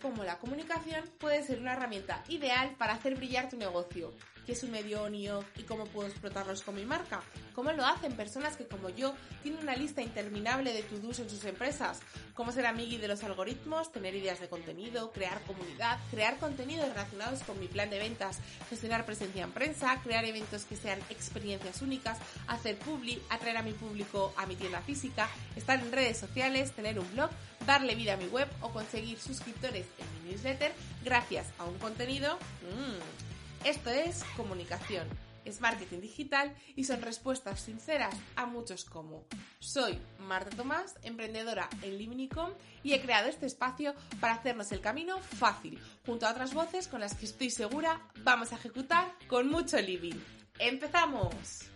Cómo la comunicación puede ser una herramienta ideal para hacer brillar tu negocio, es un medio on y cómo puedo explotarlos con mi marca, cómo lo hacen personas que como yo tienen una lista interminable de to-dos en sus empresas, cómo ser amigui de los algoritmos, tener ideas de contenido, crear comunidad, crear contenidos relacionados con mi plan de ventas, gestionar presencia en prensa, crear eventos que sean experiencias únicas, hacer publi, atraer a mi público a mi tienda física, estar en redes sociales, tener un blog, darle vida a mi web o conseguir suscriptores en mi newsletter gracias a un contenido. Mmm, esto es comunicación es marketing digital y son respuestas sinceras a muchos como soy Marta Tomás, emprendedora en Liminicom y he creado este espacio para hacernos el camino fácil, junto a otras voces con las que estoy segura vamos a ejecutar con mucho living. ¡Empezamos!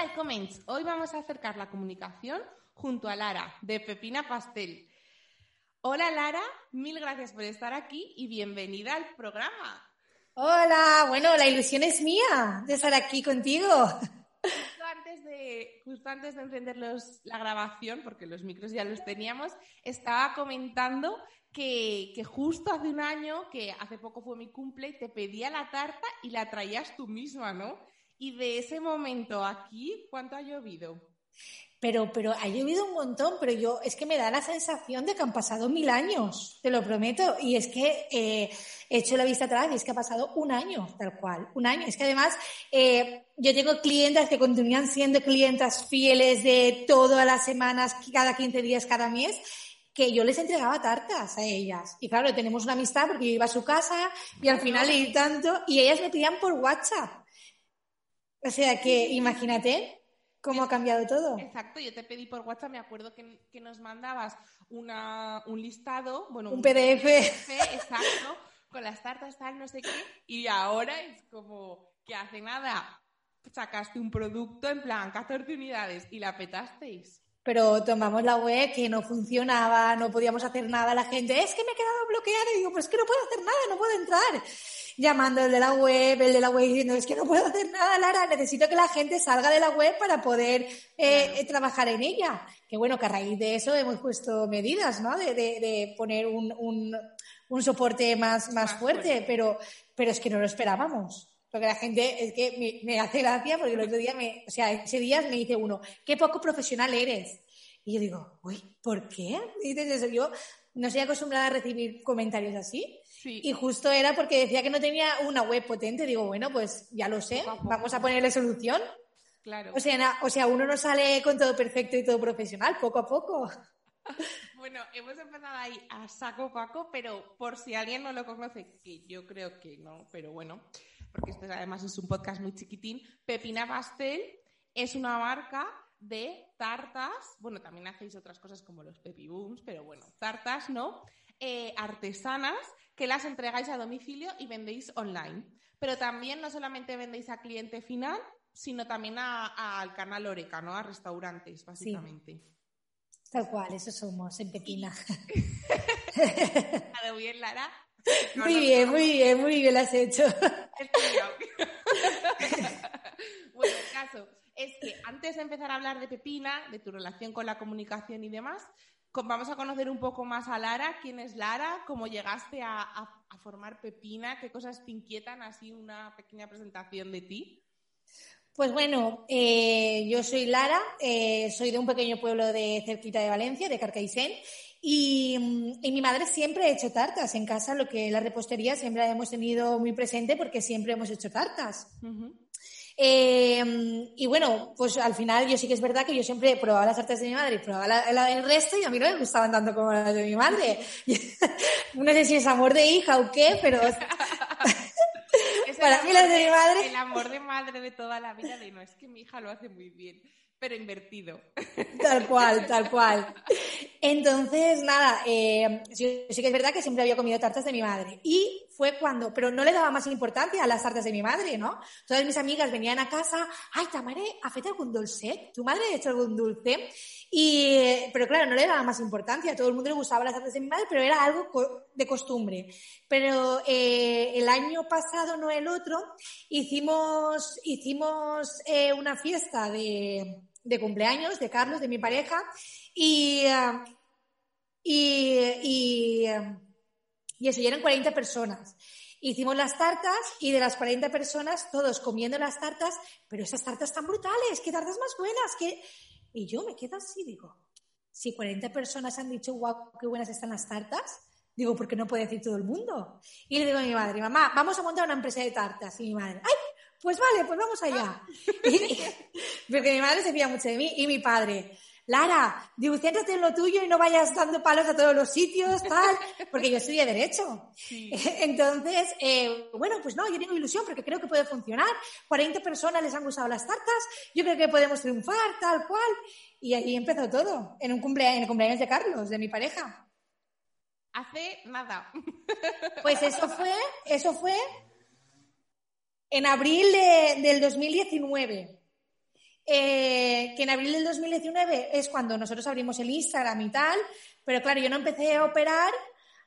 Hola comments, hoy vamos a acercar la comunicación junto a Lara de Pepina Pastel. Hola Lara, mil gracias por estar aquí y bienvenida al programa. Hola, bueno, la ilusión es mía de estar aquí contigo. Justo antes de, justo antes de encender la grabación, porque los micros ya los teníamos, estaba comentando que, que, justo hace un año, que hace poco fue mi cumple, te pedía la tarta y la traías tú misma, ¿no? Y de ese momento aquí, ¿cuánto ha llovido? Pero, pero ha llovido un montón, pero yo es que me da la sensación de que han pasado mil años, te lo prometo. Y es que eh, he hecho la vista atrás y es que ha pasado un año, tal cual, un año. Es que además eh, yo tengo clientes que continúan siendo clientas fieles de todas las semanas, cada 15 días, cada mes que yo les entregaba tartas a ellas. Y claro, tenemos una amistad porque yo iba a su casa y al final leí tanto y ellas me pedían por WhatsApp. O sea que imagínate cómo ha cambiado todo. Exacto, yo te pedí por WhatsApp, me acuerdo que, que nos mandabas una, un listado, bueno, un, PDF. exacto, con las tartas tal, no sé qué, y ahora es como que hace nada sacaste un producto en plan 14 unidades y la petasteis. Pero tomamos la web que no funcionaba, no podíamos hacer nada, la gente, es que me he quedado bloqueada y digo, pues que no puedo hacer nada, no puedo entrar llamando el de la web, el de la web diciendo, es que no puedo hacer nada, Lara, necesito que la gente salga de la web para poder eh, trabajar en ella. Que bueno, que a raíz de eso hemos puesto medidas, ¿no? De, de, poner un, un, un, soporte más, más, fuerte, Pero, pero es que no lo esperábamos. Porque la gente, es que me, me hace gracia porque el otro día, me, o sea, ese día me dice uno, qué poco profesional eres. Y yo digo, uy, ¿por qué? dices eso. Yo no estoy acostumbrada a recibir comentarios así. Y justo era porque decía que no tenía una web potente. Digo, bueno, pues ya lo sé, vamos a ponerle solución. Claro. O sea, o sea, uno no sale con todo perfecto y todo profesional, poco a poco. Bueno, hemos empezado ahí a saco paco, pero por si alguien no lo conoce, que yo creo que no, pero bueno, porque esto además es un podcast muy chiquitín, Pepina Pastel es una marca de tartas, bueno, también hacéis otras cosas como los Pepi Booms, pero bueno, tartas, ¿no? Eh, artesanas que las entregáis a domicilio y vendéis online. Pero también no solamente vendéis a cliente final, sino también al canal Oreca, ¿no? A restaurantes, básicamente. Tal cual, eso somos en Pekina. ¿Ha bien, Lara? muy bien, muy bien, muy bien lo has hecho. bueno, el caso es que antes de empezar a hablar de Pepina, de tu relación con la comunicación y demás, vamos a conocer un poco más a Lara. ¿Quién es Lara? ¿Cómo llegaste a, formar Pepina? ¿Qué cosas te inquietan? Así una pequeña presentación de ti. Pues bueno, eh, yo soy Lara, eh, soy de un pequeño pueblo de cerquita de Valencia, de Carcaixent, y, mi madre siempre ha hecho tartas en casa, lo que la repostería siempre la hemos tenido muy presente porque siempre hemos hecho tartas. Eh, y bueno, pues al final yo sí que es verdad que yo siempre probaba las tartas de mi madre y probaba la, la del resto y a mí no me gustaban tanto como las de mi madre. no sé si es amor de hija o qué, pero... Para mí las de mi madre... El amor de madre de toda la vida de no, es que mi hija lo hace muy bien pero invertido. Tal cual, tal cual. Entonces, nada, eh, sí, que es verdad que siempre había comido tartas de mi madre. Y fue cuando, pero no le daba más importancia a las tartas de mi madre, ¿no? Todas mis amigas venían a casa, ay, Tamare, ¿ha hecho algún dulce? ¿Tu madre ha hecho algún dulce? Y, pero claro, no le daba más importancia. Todo el mundo le gustaba las tartas de mi madre, pero era algo de costumbre. Pero eh, el año pasado, no el otro, hicimos, hicimos eh, una fiesta de de cumpleaños de Carlos, de mi pareja, y, eh, y, y, eh, y eso, y eran 40 personas. Hicimos las tartas y de las 40 personas, todos comiendo las tartas, pero esas tartas tan brutales, qué tartas más buenas, que... Y yo me quedo así, digo, si 40 personas han dicho, guau, qué buenas están las tartas, digo, ¿por qué no puede decir todo el mundo? Y le digo a mi madre, mamá, vamos a montar una empresa de tartas. Y mi madre, ¡ay! pues vale, pues vamos allá. porque mi madre se fía mucho de mí y mi padre. Lara, céntrate en lo tuyo y no vayas dando palos a todos los sitios, tal, porque yo estudié Derecho. Entonces, eh, bueno, pues no, yo tengo ilusión porque creo que puede funcionar. 40 personas les han gustado las tartas, yo creo que podemos triunfar, tal cual. Y ahí empezó todo, en un cumpleaños, en el cumpleaños de Carlos, de mi pareja. Hace nada. Pues eso fue, eso fue en abril del 2019. Eh, que en abril del 2019 es cuando nosotros abrimos el Instagram y tal, pero claro, yo no empecé a operar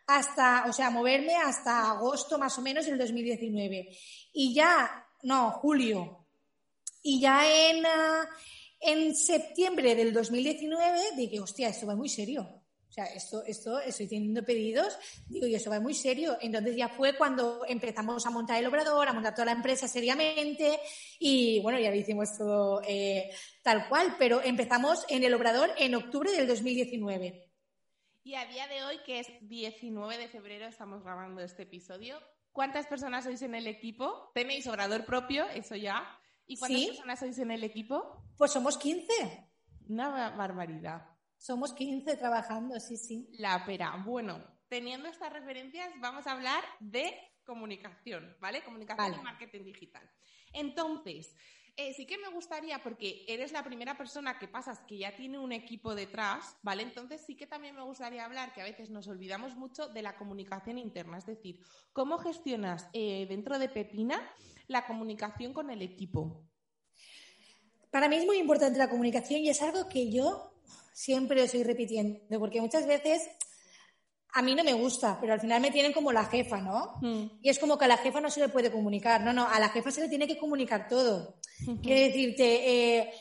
hasta, o sea, a moverme hasta agosto más o menos del 2019. Y ya, no, julio. Y ya en, ah, en septiembre del 2019 dije, hostia, esto va muy serio. O sea, esto, esto, estoy teniendo pedidos, digo, y eso va muy serio. Entonces ya fue cuando empezamos a montar el obrador, a montar toda la empresa seriamente y bueno, ya lo hicimos todo eh, tal cual, pero empezamos en el obrador en octubre del 2019. Y a día de hoy, que es 19 de febrero, estamos grabando este episodio. ¿Cuántas personas sois en el equipo? ¿Tenéis obrador propio? Eso ya. ¿Y cuántas personas sois en el equipo? Pues somos 15. Una barbaridad. Somos 15 trabajando, sí, sí. La pera. Bueno, teniendo estas referencias, vamos a hablar de comunicación, ¿vale? Comunicación y marketing digital. Entonces, eh, sí que me gustaría, porque eres la primera persona que pasas que ya tiene un equipo detrás, ¿vale? Entonces sí que también me gustaría hablar, que a veces nos olvidamos mucho de la comunicación interna, es decir, ¿cómo gestionas eh, dentro de Pepina la comunicación con el equipo? Para mí es muy importante la comunicación y es algo que yo siempre lo estoy repitiendo, porque muchas veces a mí no me gusta, pero al final me tienen como la jefa, ¿no? Hmm. Y es como que a la jefa no se le puede comunicar, no, no, a la jefa se le tiene que comunicar todo. Quiero decirte, eh,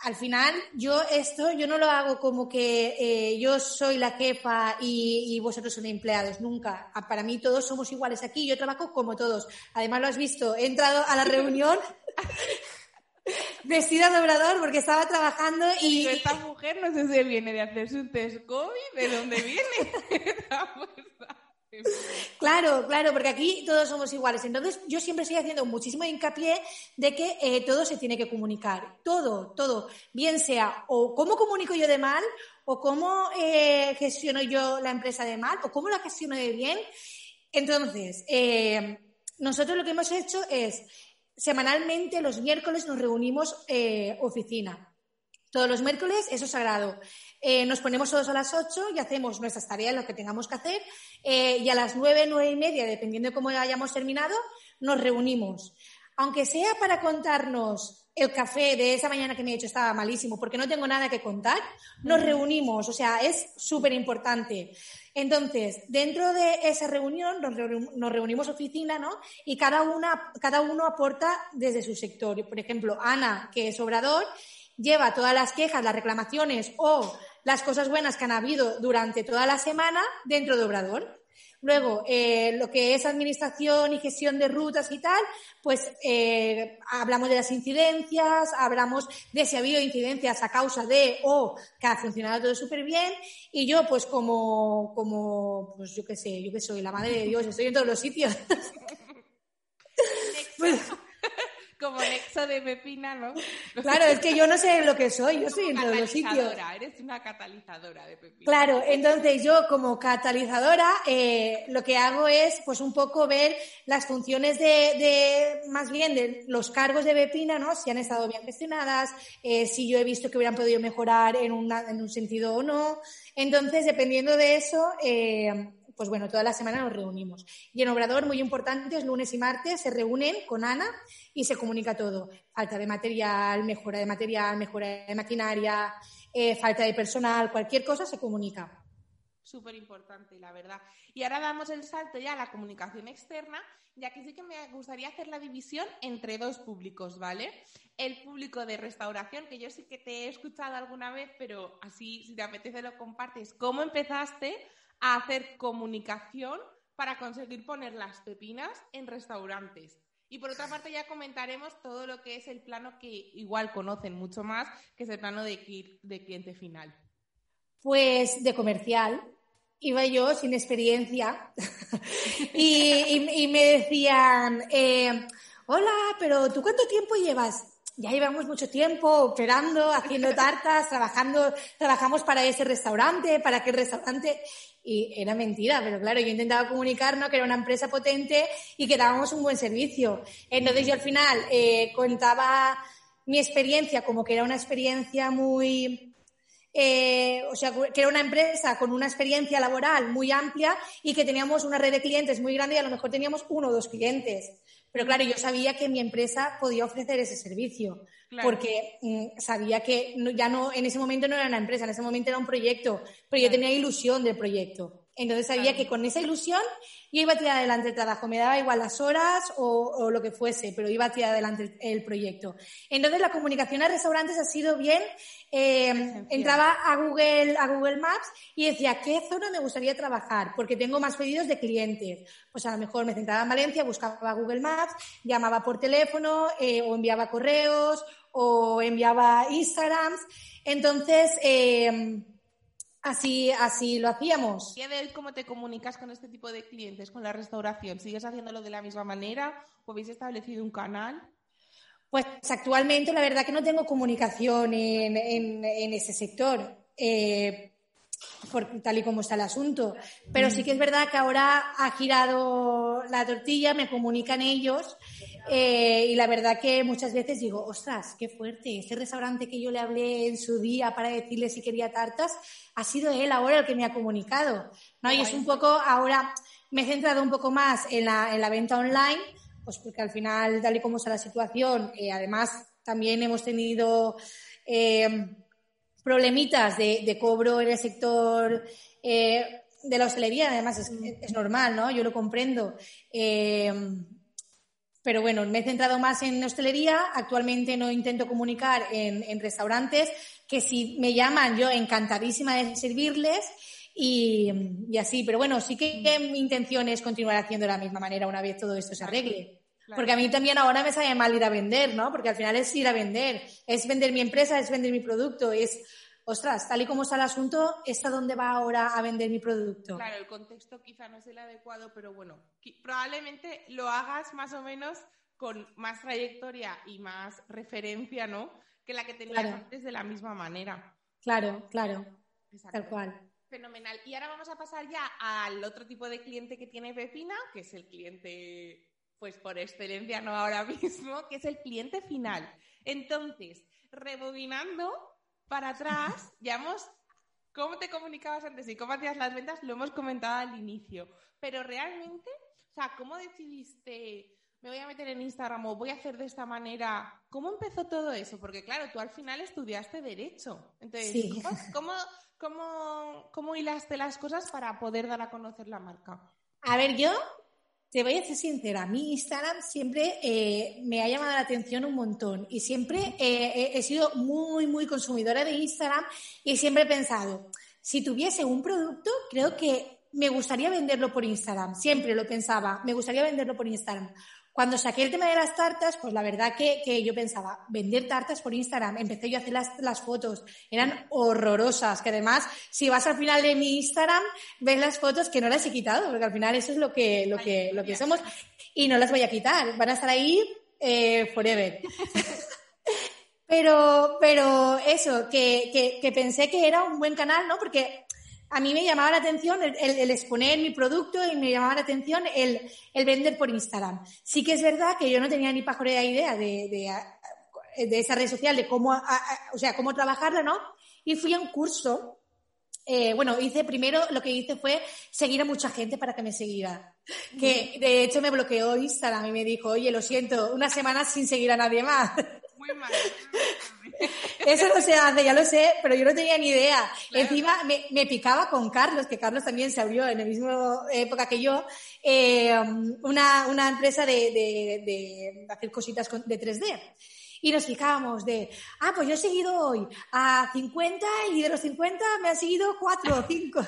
al final yo esto, yo no lo hago como que eh, yo soy la jefa y, y, vosotros son empleados, nunca. Para mí todos somos iguales aquí, yo trabajo como todos. Además lo has visto, he entrado a la reunión vestida de obrador porque estaba trabajando y... Esta mujer no sé si viene de hacerse un test COVID, ¿de dónde viene? Claro, claro, porque aquí todos somos iguales. Entonces, yo siempre estoy haciendo muchísimo hincapié de que eh, todo se tiene que comunicar. Todo, todo. Bien sea o cómo comunico yo de mal, o cómo eh, gestiono yo la empresa de mal, o cómo la gestiono de bien. Entonces, eh, nosotros lo que hemos hecho es semanalmente los miércoles nos reunimos eh, oficina. Todos los miércoles, eso es sagrado. Eh, nos ponemos todos a las 8 y hacemos nuestras tareas, lo que tengamos que hacer, eh, y a las 9, 9 y media, dependiendo de cómo hayamos terminado, nos reunimos. Aunque sea para contarnos el café de esa mañana que me he hecho estaba malísimo porque no tengo nada que contar, nos reunimos, o sea, es súper importante. Entonces, dentro de esa reunión nos, reunimos oficina, ¿no? Y cada, una, cada uno aporta desde su sector. Por ejemplo, Ana, que es obrador, lleva todas las quejas, las reclamaciones o las cosas buenas que han habido durante toda la semana dentro de Obrador. Luego, eh, lo que es administración y gestión de rutas y tal, pues eh, hablamos de las incidencias, hablamos de si ha habido incidencias a causa de o que ha funcionado todo súper bien. Y yo, pues como, como, pues yo qué sé, yo que soy la madre de Dios, estoy en todos los sitios. pues, como nexo de pepina, ¿no? Claro, es que yo no sé lo que soy, yo soy en todos los sitios. Eres una catalizadora de pepina. Claro, entonces yo como catalizadora eh, lo que hago es pues un poco ver las funciones de, de, más bien de los cargos de Pepina, ¿no? Si han estado bien gestionadas, eh, si yo he visto que hubieran podido mejorar en, una, en un sentido o no. Entonces, dependiendo de eso, eh, pues bueno, toda la semana nos reunimos. Y en Obrador, muy importante, es lunes y martes, se reúnen con Ana y se comunica todo. Falta de material, mejora de material, mejora de maquinaria, eh, falta de personal, cualquier cosa se comunica. Súper importante, la verdad. Y ahora damos el salto ya a la comunicación externa, ya que sí que me gustaría hacer la división entre dos públicos, ¿vale? El público de restauración, que yo sí que te he escuchado alguna vez, pero así, si te apetece, lo compartes. ¿Cómo empezaste a hacer comunicación para conseguir poner las pepinas en restaurantes. Y por otra parte ya comentaremos todo lo que es el plano que igual conocen mucho más, que es el plano de, cliente final. Pues de comercial. Iba yo sin experiencia y, me decían, eh, hola, pero ¿tú cuánto tiempo llevas? Ya llevamos mucho tiempo operando, haciendo tartas, trabajando, trabajamos para ese restaurante, para aquel restaurante. Y era mentira, pero claro, yo intentaba comunicarnos que era una empresa potente y que dábamos un buen servicio. Entonces yo al final eh, contaba mi experiencia como que era una experiencia muy, eh, o sea, que era una empresa con una experiencia laboral muy amplia y que teníamos una red de clientes muy grande y a lo mejor teníamos uno o dos clientes. Pero claro, yo sabía que mi empresa podía ofrecer ese servicio, porque mm, sabía que ya no, en ese momento no era una empresa, en ese momento era un proyecto, pero yo tenía ilusión del proyecto. Entonces sabía que con esa ilusión yo iba a tirar adelante el trabajo, me daba igual las horas o, lo que fuese, pero iba a tirar adelante el, proyecto. Entonces la comunicación a restaurantes ha sido bien. Eh, entraba a Google, a Google Maps y decía, ¿qué zona me gustaría trabajar? Porque tengo más pedidos de clientes. Pues a lo mejor me centraba en Valencia, buscaba Google Maps, llamaba por teléfono eh, o enviaba correos o enviaba Instagrams. Entonces, eh, Así, así lo hacíamos. ¿Y de cómo te comunicas con este tipo de clientes, con la restauración? ¿Sigues haciéndolo de la misma manera o habéis establecido un canal? Pues actualmente la verdad que no tengo comunicación en, en, ese sector. Eh, por, tal y como está el asunto. Pero sí que es verdad que ahora ha girado la tortilla, me comunican ellos eh, y la verdad que muchas veces digo, ostras, qué fuerte, ese restaurante que yo le hablé en su día para decirle si quería tartas, ha sido él ahora el que me ha comunicado. ¿no? Y es un poco, ahora me he centrado un poco más en la, en la venta online, pues porque al final, tal y como está la situación, eh, además también hemos tenido... Eh, problemitas de, cobro en el sector eh, de la hostelería, además es, normal, ¿no? Yo lo comprendo. Pero bueno, me he centrado más en hostelería. Actualmente no intento comunicar en, restaurantes, que si me llaman, yo encantadísima de servirles. Y, así, pero bueno, sí que mi intención es continuar haciendo de la misma manera una vez todo esto se arregle. Porque a mí también ahora me sale mal ir a vender, ¿no? Porque al final es ir a vender, es vender mi empresa, es vender mi producto, es, ostras, tal y como está el asunto, ¿esta dónde va ahora a vender mi producto? Claro, el contexto quizá no es el adecuado, pero bueno, probablemente lo hagas más o menos con más trayectoria y más referencia, ¿no? Que la que tenías antes de la misma manera. Claro, claro. Tal cual. Fenomenal. Y ahora vamos a pasar ya al otro tipo de cliente que tiene Pepina, que es el cliente pues por excelencia no ahora mismo, que es el cliente final. Entonces, rebobinando para atrás, ya hemos, cómo te comunicabas antes y cómo hacías las ventas, lo hemos comentado al inicio, pero realmente, o sea, ¿cómo decidiste, me voy a meter en Instagram o voy a hacer de esta manera? ¿Cómo empezó todo eso? Porque claro, tú al final estudiaste derecho. Entonces, ¿cómo, cómo, cómo hilaste las cosas para poder dar a conocer la marca? A ver, yo te voy a ser sincera, mi Instagram siempre eh, me ha llamado la atención un montón y siempre eh, he sido muy, muy consumidora de Instagram y siempre he pensado, si tuviese un producto, creo que me gustaría venderlo por Instagram. Siempre lo pensaba, me gustaría venderlo por Instagram. Cuando saqué el tema de las tartas, pues la verdad que, que yo pensaba, vender tartas por Instagram. Empecé yo a hacer las, las, fotos. Eran horrorosas, que además, si vas al final de mi Instagram, ves las fotos que no las he quitado, porque al final eso es lo que, lo que, lo que somos. Y no las voy a quitar. Van a estar ahí eh, forever. pero, pero eso, que, que, que pensé que era un buen canal, ¿no? Porque a mí me llamaba la atención el, el, exponer mi producto y me llamaba la atención el, el, vender por Instagram. Sí que es verdad que yo no tenía ni pajolera idea de, de, de, esa red social, de cómo, a, a, o sea, cómo trabajarla, ¿no? Y fui a un curso. Eh, bueno, hice primero, lo que hice fue seguir a mucha gente para que me siguiera. Que de hecho me bloqueó Instagram y me dijo, oye, lo siento, una semana sin seguir a nadie más. Muy mal. Eso no se hace, ya lo sé, pero yo no tenía ni idea. Encima me, me, picaba con Carlos, que Carlos también se abrió en la misma época que yo, eh, una, una, empresa de, de, de, hacer cositas de 3D. Y nos fijábamos de, ah, pues yo he seguido hoy a 50 y de los 50 me han seguido 4 o 5.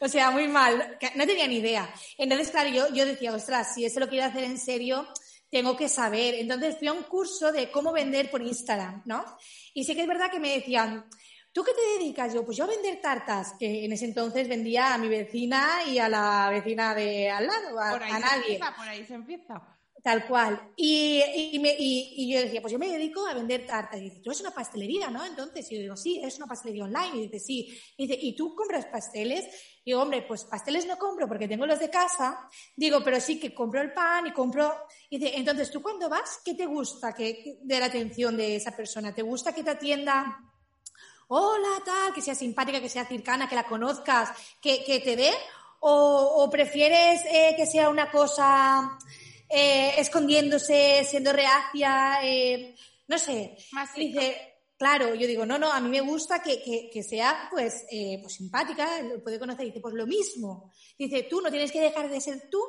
o sea, muy mal. No tenía ni idea. Entonces, claro, yo, yo decía, ostras, si eso lo quiero hacer en serio, tengo que saber. Entonces fui a un curso de cómo vender por Instagram, ¿no? Y sí que es verdad que me decían, ¿tú qué te dedicas? Yo, pues yo a vender tartas, que en ese entonces vendía a mi vecina y a la vecina de al lado, a, por ahí a se nadie. Empieza, por ahí se empieza. Tal cual. Y, y, me, y, y, yo decía, pues yo me dedico a vender tartas. Y dice, tú eres una pastelería, ¿no? Entonces, yo digo, sí, es una pastelería online. Y dice, sí. Y dice, ¿y tú compras pasteles? Y digo, hombre, pues pasteles no compro porque tengo los de casa. Digo, pero sí que compro el pan y compro. Y dice, entonces, ¿tú cuando vas, qué te gusta que, de la atención de esa persona? ¿Te gusta que te atienda? Hola, tal, que sea simpática, que sea cercana, que la conozcas, que, que te dé? ¿O, o prefieres eh, que sea una cosa eh, escondiéndose, siendo reacia, eh, no sé. Más dice, claro, yo digo, no, no, a mí me gusta que, que, que sea pues, eh, pues simpática, lo puede conocer. Dice, pues lo mismo. Dice, tú no tienes que dejar de ser tú,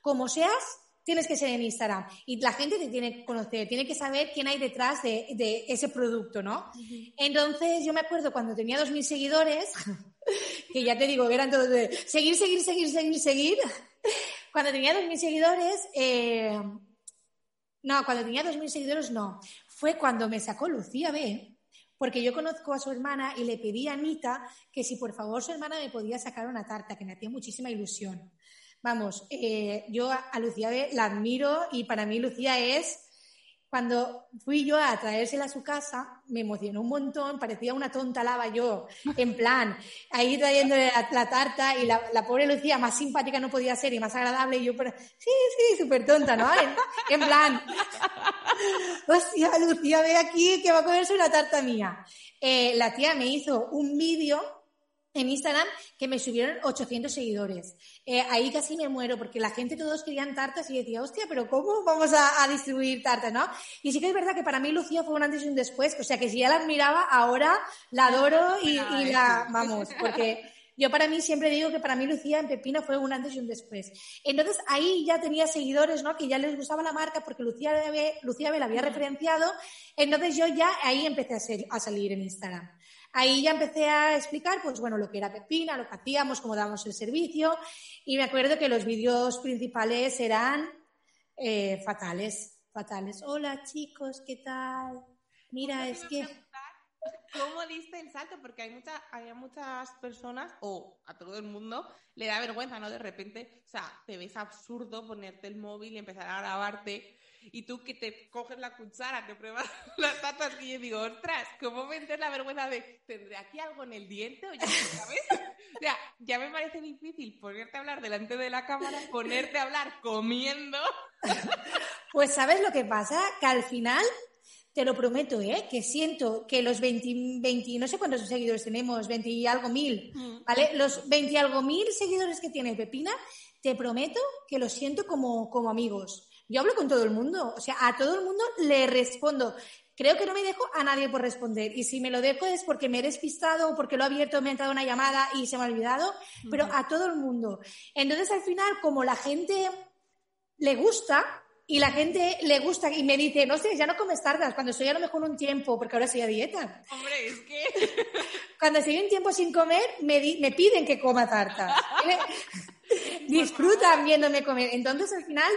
como seas, tienes que ser en Instagram. Y la gente te tiene que conocer, tiene que saber quién hay detrás de, de ese producto, ¿no? Uh -huh. Entonces, yo me acuerdo cuando tenía 2.000 seguidores, que ya te digo eran todos de seguir, seguir, seguir, seguir, seguir. Cuando tenía 2.000 seguidores, eh, no, cuando tenía 2.000 seguidores no. Fue cuando me sacó Lucía B, porque yo conozco a su hermana y le pedí a Anita que si por favor su hermana me podía sacar una tarta, que me hacía muchísima ilusión. Vamos, eh, yo a Lucía B la admiro y para mí Lucía es cuando fui yo a traérsela a su casa, me emocionó un montón, parecía una tonta lava yo, en plan, ahí trayéndole la, la tarta y la, la, pobre Lucía, más simpática no podía ser y más agradable, y yo, pero, sí, sí, súper tonta, ¿no? En, en, plan, hostia, Lucía, ve aquí que va a comerse una tarta mía. Eh, la tía me hizo un vídeo en Instagram que me subieron 800 seguidores. Eh, ahí casi me muero porque la gente todos querían tartas y decía, hostia, pero ¿cómo vamos a, a, distribuir tartas, no? Y sí que es verdad que para mí Lucía fue un antes y un después, o sea que si ya la admiraba, ahora la adoro y, y la, vamos, porque yo para mí siempre digo que para mí Lucía en Pepina fue un antes y un después. Entonces ahí ya tenía seguidores, ¿no? Que ya les gustaba la marca porque Lucía Lucía B la había referenciado. Entonces yo ya ahí empecé a, ser, a salir en Instagram. Ahí ya empecé a explicar, pues bueno, lo que era Pepina, lo que hacíamos, cómo dábamos el servicio. Y me acuerdo que los vídeos principales eran eh, fatales, fatales. Hola chicos, ¿qué tal? Mira, es que... ¿Cómo diste el salto? Porque hay, mucha, hay muchas personas, o a todo el mundo, le da vergüenza, ¿no? De repente, o sea, te ves absurdo ponerte el móvil y empezar a grabarte y tú que te coges la cuchara, que pruebas las tatas y yo digo, ostras, ¿cómo me entres la vergüenza de, ¿tendré aquí algo en el diente? O ya, ¿sabes? o sea, ya me parece difícil ponerte a hablar delante de la cámara, ponerte a hablar comiendo. pues ¿sabes lo que pasa? Que al final te lo prometo, ¿eh? Que siento que los 20, 20, no sé cuántos seguidores tenemos, 20 y algo mil, ¿vale? Los 20 y algo mil seguidores que tiene Pepina, te prometo que los siento como, como amigos. Yo hablo con todo el mundo, o sea, a todo el mundo le respondo. Creo que no me dejo a nadie por responder. Y si me lo dejo es porque me he despistado o porque lo he abierto, me ha entrado una llamada y se me ha olvidado, pero a todo el mundo. Entonces, al final, como la gente le gusta, y la gente le gusta y me dice, no sé, ya no comes tardas, cuando estoy a lo mejor un tiempo, porque ahora estoy a dieta. Hombre, es que... Cuando estoy un tiempo sin comer, me, di, me piden que coma tartas. Disfrutan viéndome comer. Entonces, al final,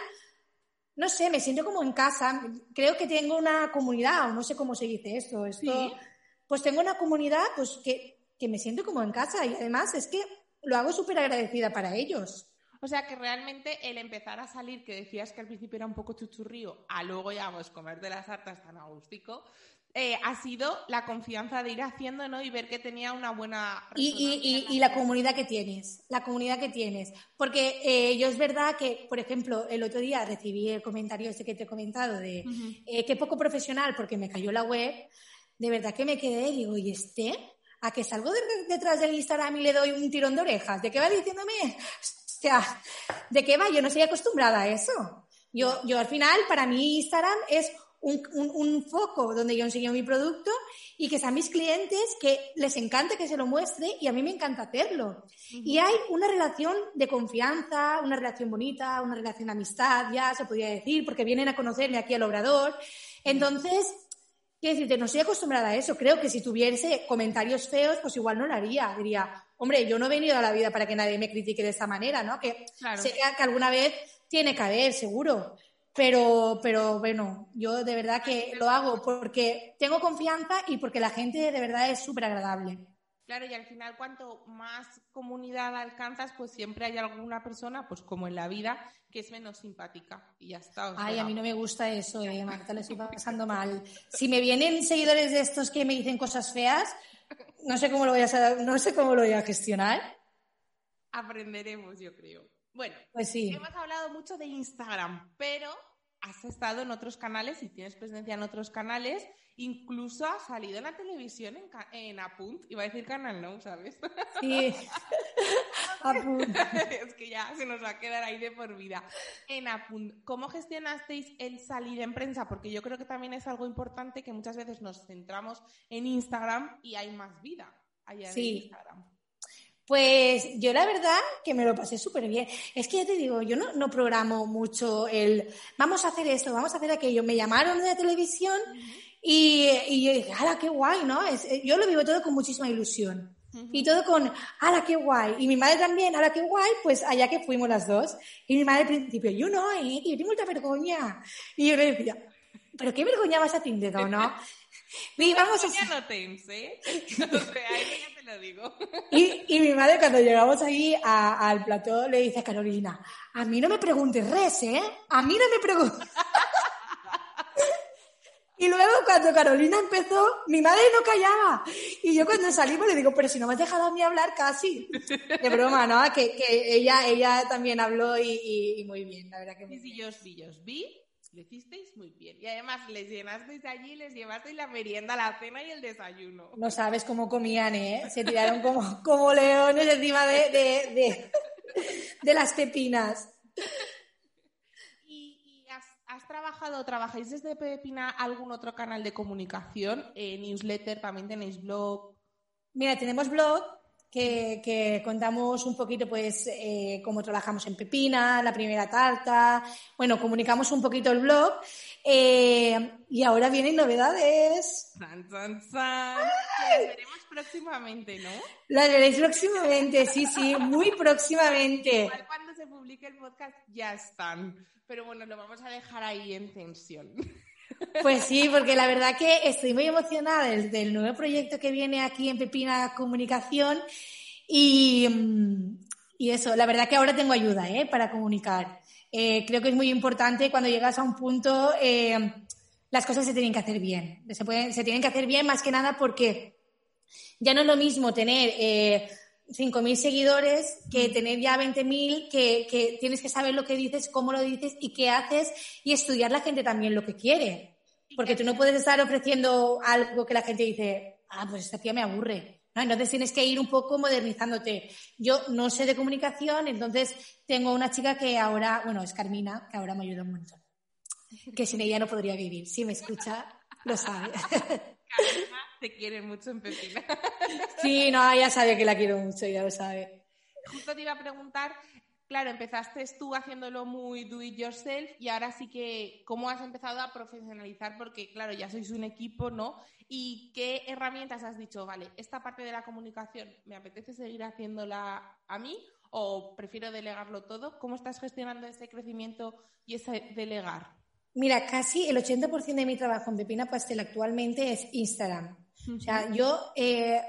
no sé, me siento como en casa. Creo que tengo una comunidad, o no sé cómo se dice esto. esto ¿Sí? Pues tengo una comunidad pues que, que me siento como en casa y además es que lo hago súper agradecida para ellos. O sea que realmente el empezar a salir, que decías que al principio era un poco chuchurrío, a luego ya pues comer de las hartas tan agústico, eh, ha sido la confianza de ir haciendo ¿no? y ver que tenía una buena... Y, y, y, la comunidad que tienes, la comunidad que tienes. Porque eh, yo es verdad que, por ejemplo, el otro día recibí el comentario ese que te he comentado de eh, qué poco profesional porque me cayó la web. De verdad que me quedé y digo, ¿y este? ¿A que salgo detrás del Instagram y le doy un tirón de orejas? ¿De qué va diciéndome? O sea, ¿de qué va? Yo no estoy acostumbrada a eso. Yo, yo al final, para mí Instagram es un, foco donde yo enseño mi producto y que sean mis clientes que les encante que se lo muestre y a mí me encanta hacerlo. Y hay una relación de confianza, una relación bonita, una relación de amistad, ya se podría decir, porque vienen a conocerme aquí al obrador. Entonces, quiero decirte, no estoy acostumbrada a eso. Creo que si tuviese comentarios feos, pues igual no lo haría. Diría, hombre, yo no he venido a la vida para que nadie me critique de esta manera, ¿no? Que sé que alguna vez tiene que haber, seguro. Pero, pero bueno, yo de verdad que lo hago porque tengo confianza y porque la gente de verdad es súper agradable. Claro, y al final cuanto más comunidad alcanzas, pues siempre hay alguna persona, pues como en la vida, que es menos simpática y ya está. Ay, a mí no me gusta eso, eh, Marta, lo estoy pasando mal. Si me vienen seguidores de estos que me dicen cosas feas, no sé cómo lo voy a, no sé cómo lo voy a gestionar. Aprenderemos, yo creo. Bueno, pues sí. hemos hablado mucho de Instagram, pero has estado en otros canales y tienes presencia en otros canales, incluso has salido en la televisión en, en Apunt, iba a decir Canal No, ¿sabes? Sí, Apunt. es que ya se nos va a quedar ahí de por vida. En Apunt, ¿cómo gestionasteis el salir en prensa? Porque yo creo que también es algo importante que muchas veces nos centramos en Instagram y hay más vida allá en Instagram. Pues yo la verdad que me lo pasé súper bien. Es que ya te digo, yo no, no, programo mucho el vamos a hacer esto, vamos a hacer aquello. Me llamaron de la televisión y, y yo dije, ¡hala, qué guay! ¿no? Es, yo lo vivo todo con muchísima ilusión. Y todo con, ¡hala, qué guay! Y mi madre también, ¡hala, qué guay! Pues allá que fuimos las dos. Y mi madre al principio, yo no, eh, yo tengo mucha vergüenza. Y yo le decía, ¿pero qué vergüenza vas a no? Y vamos a... no ¿eh? O sea, ya te lo digo. Y, y mi madre cuando llegamos ahí a, al plató le dice a Carolina, a mí no me preguntes res, ¿eh? A mí no me preguntes. Y luego cuando Carolina empezó, mi madre no callaba. Y yo cuando salimos le digo, pero si no me has dejado a mí hablar casi. De broma, ¿no? Que, que ella, ella también habló y, y, muy bien, la verdad que muy sí, sí, yo vi, yo os vi lo hicisteis muy bien. Y además les llenasteis allí, les llevasteis la merienda, la cena y el desayuno. No sabes cómo comían, ¿eh? Se tiraron como, como leones encima de, de, de, las pepinas. ¿Y, has, has, trabajado, trabajáis desde Pepina algún otro canal de comunicación? Eh, newsletter, también tenéis blog. Mira, tenemos blog, que, contamos un poquito, pues, eh, cómo trabajamos en Pepina, la primera tarta. Bueno, comunicamos un poquito el blog. Eh, y ahora vienen novedades. ¡San, san, san! Las veremos próximamente, ¿no? Las veréis próximamente, sí, sí, muy próximamente. Igual cuando se publique el podcast ya están. Pero bueno, lo vamos a dejar ahí en tensión. Pues sí, porque la verdad que estoy muy emocionada del, nuevo proyecto que viene aquí en Pepina Comunicación y, mm, y eso, la verdad que ahora tengo ayuda ¿eh? para comunicar. Eh, creo que es muy importante cuando llegas a un punto, eh, las cosas se tienen que hacer bien. Se, pueden, se tienen que hacer bien más que nada porque ya no es lo mismo tener eh, 5.000 seguidores que tener ya 20.000, que, que tienes que saber lo que dices, cómo lo dices y qué haces y estudiar la gente también lo que quiere. Porque tú no puedes estar ofreciendo algo que la gente dice, ah, pues esta tía me aburre. ¿no? Entonces tienes que ir un poco modernizándote. Yo no sé de comunicación, entonces tengo una chica que ahora, bueno, es Carmina, que ahora me ayuda un montón. Que sin ella no podría vivir. Si me escucha, lo sabe. Te quiere mucho en Pepina. Sí, no, ella sabe que la quiero mucho, ya lo sabe. Justo te iba a preguntar, claro, empezaste tú haciéndolo muy do it yourself y ahora sí que, ¿cómo has empezado a profesionalizar? Porque, claro, ya sois un equipo, ¿no? ¿Y qué herramientas has dicho? Vale, esta parte de la comunicación, ¿me apetece seguir haciéndola a mí o prefiero delegarlo todo? ¿Cómo estás gestionando ese crecimiento y ese delegar? Mira, casi el 80% de mi trabajo en Pepina Pastel actualmente es Instagram. O sea, yo eh,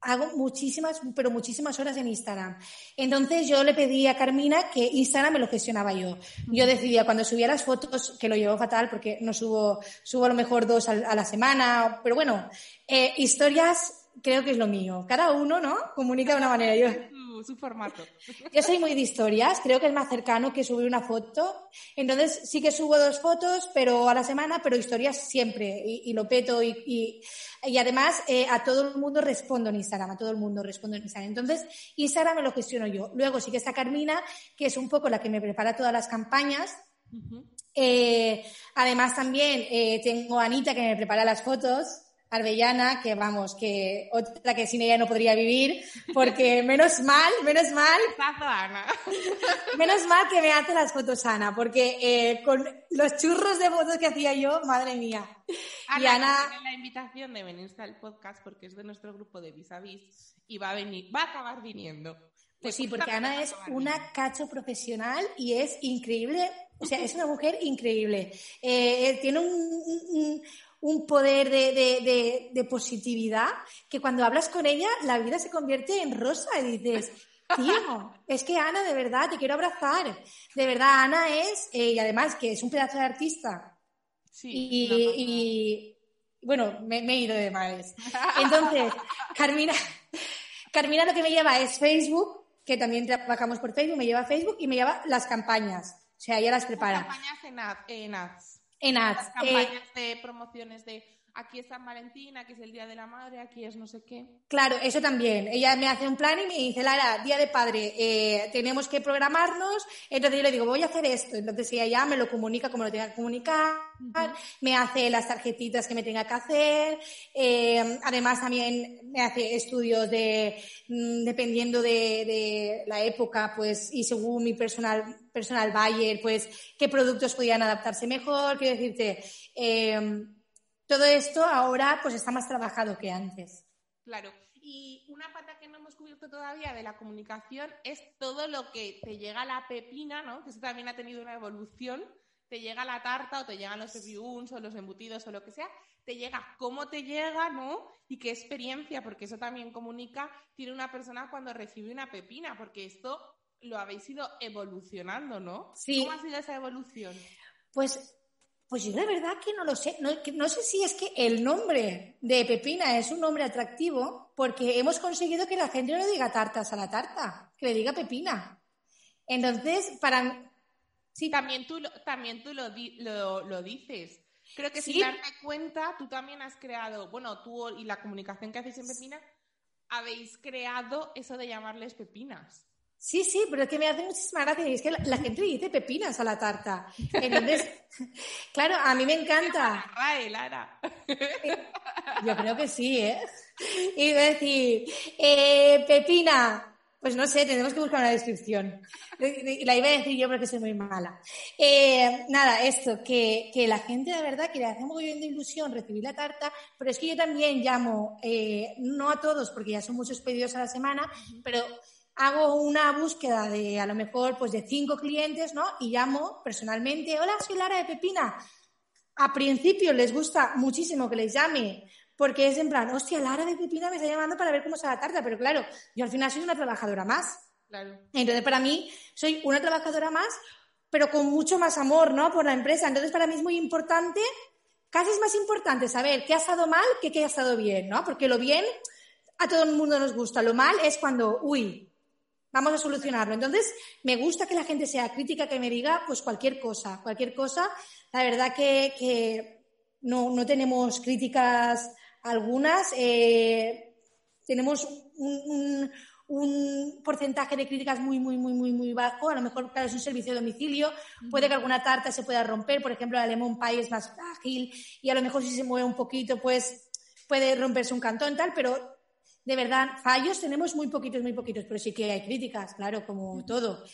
hago muchísimas, pero muchísimas horas en Instagram. Entonces yo le pedí a Carmina que Instagram me lo gestionaba yo. Yo decidía cuando subía las fotos, que lo llevo fatal porque no subo, subo a lo mejor dos a, la semana, pero bueno, eh, historias creo que es lo mío. Cada uno, ¿no? Comunica de una manera. Yo, su, formato. Yo soy muy de historias, creo que es más cercano que subir una foto. Entonces sí que subo dos fotos pero a la semana, pero historias siempre y, lo peto y, y, además eh, a todo el mundo respondo en Instagram, a todo el mundo respondo en Instagram. Entonces Instagram me lo gestiono yo. Luego sí que está Carmina, que es un poco la que me prepara todas las campañas. Eh, además también eh, tengo a Anita que me prepara las fotos Arbellana, que vamos, que otra que sin ella no podría vivir, porque menos mal, menos mal, menos mal que me hace las fotos Ana, porque eh, con los churros de fotos que hacía yo, madre mía. Ana, y Ana la invitación de venirse al podcast porque es de nuestro grupo de vis a vis y va a venir, va a acabar viniendo. Pues sí, porque Ana es una cacho profesional y es increíble, o sea, es una mujer increíble. Eh, eh, tiene un un poder de, positividad que cuando hablas con ella la vida se convierte en rosa y dices, tío, es que Ana, de verdad, te quiero abrazar. De verdad, Ana es, eh, y además que es un pedazo de artista. Sí. Y, bueno, me, he ido de más. Entonces, Carmina, Carmina lo que me lleva es Facebook, que también trabajamos por Facebook, me lleva Facebook y me lleva las campañas. O sea, ella las prepara. Campañas en ads. En ads. campañas de promociones de aquí es San Valentín, aquí es el Día de la Madre, aquí es no sé qué. Claro, eso también. Ella me hace un plan y me dice, Lara, Día de Padre, eh, tenemos que programarnos. Entonces yo le digo, voy a hacer esto. Entonces ella ya me lo comunica como lo tenga que comunicar, me hace las tarjetitas que me tenga que hacer. Eh, además también me hace estudios de, mm, dependiendo de, la época, pues, y según mi personal, personal buyer, pues, qué productos podían adaptarse mejor. Quiero decirte, eh, todo esto ahora pues está más trabajado que antes. Claro. Y una pata que no hemos cubierto todavía de la comunicación es todo lo que te llega la pepina, ¿no? Que eso también ha tenido una evolución. Te llega la tarta o te llegan los pepiuns o los embutidos o lo que sea. Te llega cómo te llega, ¿no? Y qué experiencia, porque eso también comunica, tiene una persona cuando recibe una pepina, porque esto lo habéis ido evolucionando, ¿no? Sí. ¿Cómo ha sido esa evolución? Pues pues yo de verdad que no lo sé. No, sé si es que el nombre de Pepina es un nombre atractivo porque hemos conseguido que la gente no le diga tartas a la tarta, que le diga Pepina. Entonces, para... Sí. También tú, también tú lo, lo, dices. Creo que sin darte cuenta, tú también has creado, bueno, tú y la comunicación que hacéis en Pepina, habéis creado eso de llamarles pepinas. Sí, sí, pero es que me hace muchísima gracia. Y es que la, gente le dice pepinas a la tarta. Entonces, claro, a mí me encanta. Lara. Yo creo que sí, ¿eh? Y decir, eh, pepina. Pues no sé, tenemos que buscar una descripción. La iba a decir yo porque soy muy mala. Eh, nada, esto, que, que, la gente de verdad que le hace muy bien de ilusión recibir la tarta, pero es que yo también llamo, eh, no a todos porque ya son muchos pedidos a la semana, pero hago una búsqueda de a lo mejor pues de cinco clientes, ¿no? Y llamo personalmente, hola, soy Lara de Pepina. A principio les gusta muchísimo que les llame, porque es en plan, hostia, Lara de Pepina me está llamando para ver cómo se la tarta, pero claro, yo al final soy una trabajadora más. Claro. Entonces, para mí, soy una trabajadora más, pero con mucho más amor, ¿no? Por la empresa. Entonces, para mí es muy importante, casi es más importante saber qué ha estado mal que qué ha estado bien, ¿no? Porque lo bien a todo el mundo nos gusta. Lo mal es cuando, uy, vamos a solucionarlo. Entonces, me gusta que la gente sea crítica, que me diga pues cualquier cosa, cualquier cosa. La verdad que, no, tenemos críticas algunas. Eh, tenemos un, porcentaje de críticas muy, muy, muy, muy, muy bajo. A lo mejor, claro, es un servicio de domicilio. Puede que alguna tarta se pueda romper. Por ejemplo, el lemon pie es más frágil y a lo mejor si se mueve un poquito, pues puede romperse un cantón tal, pero de verdad, fallos tenemos muy poquitos, muy poquitos, pero sí que hay críticas, claro, como todo.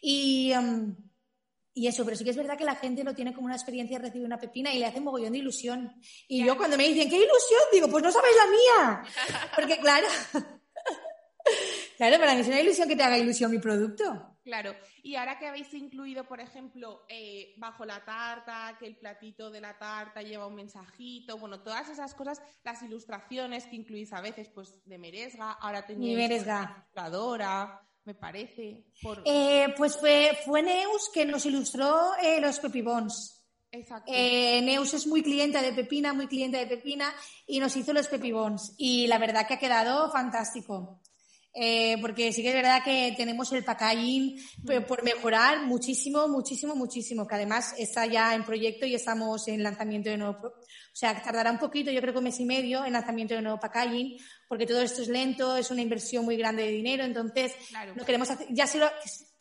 Y, em, y eso, pero sí que es verdad que la gente lo tiene como una experiencia de recibir una pepina y le hace mogollón de ilusión. Y yo cuando me dicen, ¿qué ilusión? Digo, pues no sabéis la mía. Porque claro, claro, para mí es una ilusión que te haga ilusión mi producto. Claro, y ahora que habéis incluido, por ejemplo, eh, bajo la tarta, que el platito de la tarta lleva un mensajito, bueno, todas esas cosas, las ilustraciones que incluís a veces, pues de Meresga, ahora tenéis Meresga. ilustradora, me parece. Por... Eh, pues fue, fue Neus que nos ilustró eh, los Pepibons. Exacto. Eh, Neus es muy clienta de Pepina, muy clienta de Pepina y nos hizo los Pepibons. Y la verdad que ha quedado fantástico. Eh, porque sí que es verdad que tenemos el packaging p- por mejorar muchísimo, muchísimo, muchísimo, que además está ya en proyecto y estamos en lanzamiento de nuevo, o sea, tardará un poquito, yo creo que un mes y medio en lanzamiento de nuevo packaging, porque todo esto es lento, es una inversión muy grande de dinero, entonces Claro. lo queremos hacer, ya si lo,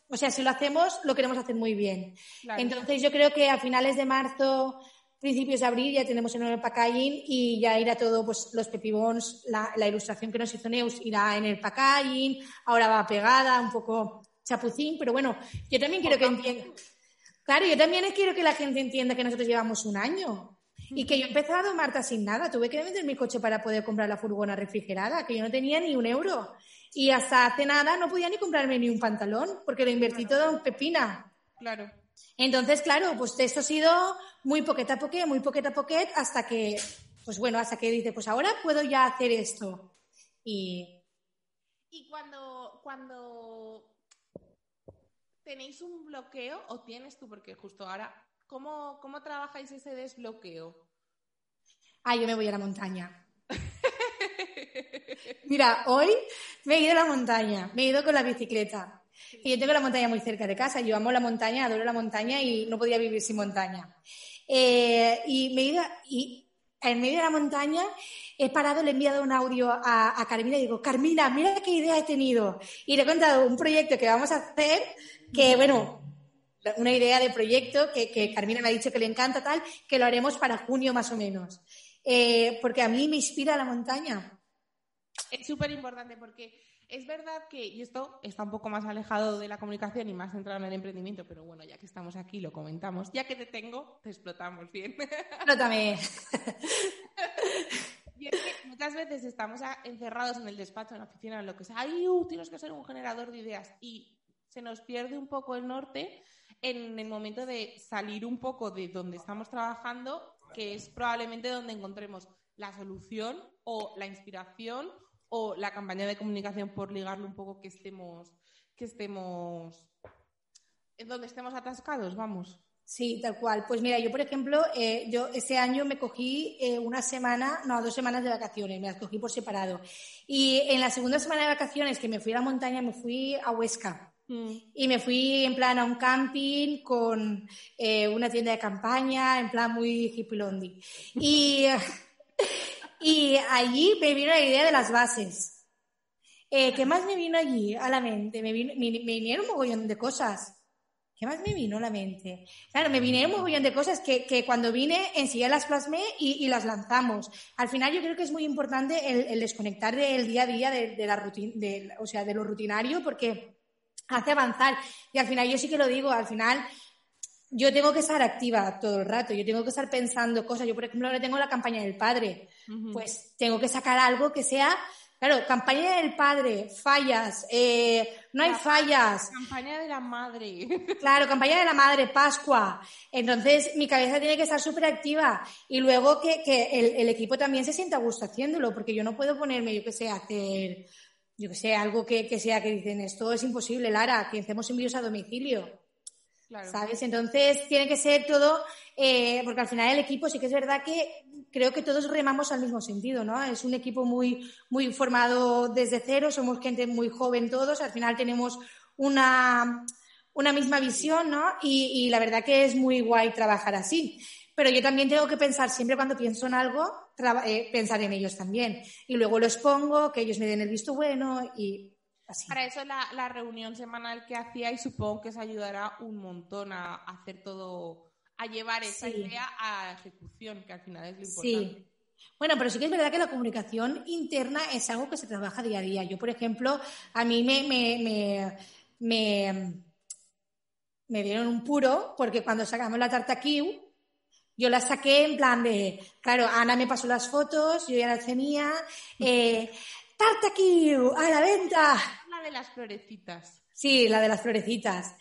o sea, si lo hacemos, lo queremos hacer muy bien. Claro. Entonces yo creo que a finales de marzo, principios de abril ya tenemos el nuevo packaging y ya irá todo, pues los pepibons, la, la ilustración que nos hizo Neus irá en el packaging, ahora va pegada, un poco chapucín, pero bueno, yo también quiero que entiendan. Claro, yo también quiero que la gente entienda que nosotros llevamos un año. Y que yo he empezado, Marta, sin nada. Tuve que vender mi coche para poder comprar la furgona refrigerada, que yo no tenía ni un euro. Y hasta hace nada no podía ni comprarme ni un pantalón, porque lo invertí todo en pepina. Claro. Entonces, claro, pues esto ha sido muy poquet a poquet, muy poquet a poquet, hasta que, pues bueno, hasta que dice, pues ahora puedo ya hacer esto. Y Y cuando, cuando tenéis un bloqueo, o tienes tú, porque justo ahora, ¿cómo, cómo trabajáis ese desbloqueo? ah, yo me voy a la montaña. Mira, hoy me he ido a la montaña, me he ido con la bicicleta. Y yo tengo la montaña muy cerca de casa, yo amo la montaña, adoro la montaña y no podía vivir sin montaña. Eh, y me he ido, y en medio de la montaña he parado, le he enviado un audio a, a Carmina y digo, Carmina, mira qué idea he tenido. Y le he contado un proyecto que vamos a hacer, que bueno, una idea de proyecto que, que Carmina me ha dicho que le encanta tal, que lo haremos para junio más o menos. Eh, porque a mí me inspira la montaña. Es súper importante porque es verdad que, y esto está un poco más alejado de la comunicación y más centrado en el emprendimiento, pero bueno, ya que estamos aquí lo comentamos. Ya que te tengo, te explotamos bien. Explótame. Y es que muchas veces estamos encerrados en el despacho, en la oficina, en lo que sea. ¡Ay, uh, tienes que ser un generador de ideas! Y se nos pierde un poco el norte en el momento de salir un poco de donde estamos trabajando, que es probablemente donde encontremos la solución o la inspiración o la campaña de comunicación por ligarlo un poco que estemos, que estemos, en donde estemos atascados, vamos. Sí, tal cual. Pues mira, yo por ejemplo, eh, yo ese año me cogí eh, una semana, no, dos semanas de vacaciones, me las cogí por separado. Y en la segunda semana de vacaciones que me fui a la montaña, me fui a Huesca. Y me fui en plan a un camping con eh, una tienda de campaña, en plan muy hippilondi. Y, y allí me vino la idea de las bases. Eh, ¿Qué más me vino allí a la mente? Me, vino- me- me vinieron un mogollón de cosas. ¿Qué más me vino a la mente? Claro, me vinieron un mogollón de cosas que, que cuando vine enseguida las plasmé y, y las lanzamos. Al final yo creo que es muy importante el, el desconectar del día a día, de, de la rutina, de, o sea, de lo rutinario, porque hace avanzar. Y al final yo sí que lo digo, al final yo tengo que estar activa todo el rato, yo tengo que estar pensando cosas. Yo, por ejemplo, ahora tengo la campaña del padre. Pues tengo que sacar algo que sea, claro, campaña del padre, fallas, eh, no hay La- fallas. Campaña de la madre. Claro, campaña de la madre, Pascua. Entonces, mi cabeza tiene que estar súper activa. Y luego que, que el, el equipo también se sienta a gusto haciéndolo, porque yo no puedo ponerme, yo que sé, a hacer, yo que sé, algo que, que sea que dicen, esto es imposible, Lara, que hacemos envíos a domicilio. ¿Sabes? Entonces, tiene que ser todo, eh, porque al final el equipo sí que es verdad que creo que todos remamos al mismo sentido, ¿no? Es un equipo muy, muy formado desde cero, somos gente muy joven todos, al final tenemos una, una misma visión, ¿no? Y, y la verdad que es muy guay trabajar así. Pero yo también tengo que pensar, siempre cuando pienso en algo, eh, pensar en ellos también. Y luego lo expongo, que ellos me den el visto bueno y así. Para eso la, la reunión semanal que hacíais supongo que os ayudará un montón a, a hacer todo, a llevar esa Sí. idea a ejecución, que al final es lo Sí. importante. Bueno, pero sí que es verdad que la comunicación interna es algo que se trabaja día a día. Yo, por ejemplo, a mí me, me, me, me, me dieron un puro porque cuando sacamos la tarta Kiu, yo la saqué en plan de, claro, Ana me pasó las fotos, yo ya las tenía, eh, tarta Kiu, a la venta. La de las florecitas. Sí, la de las florecitas.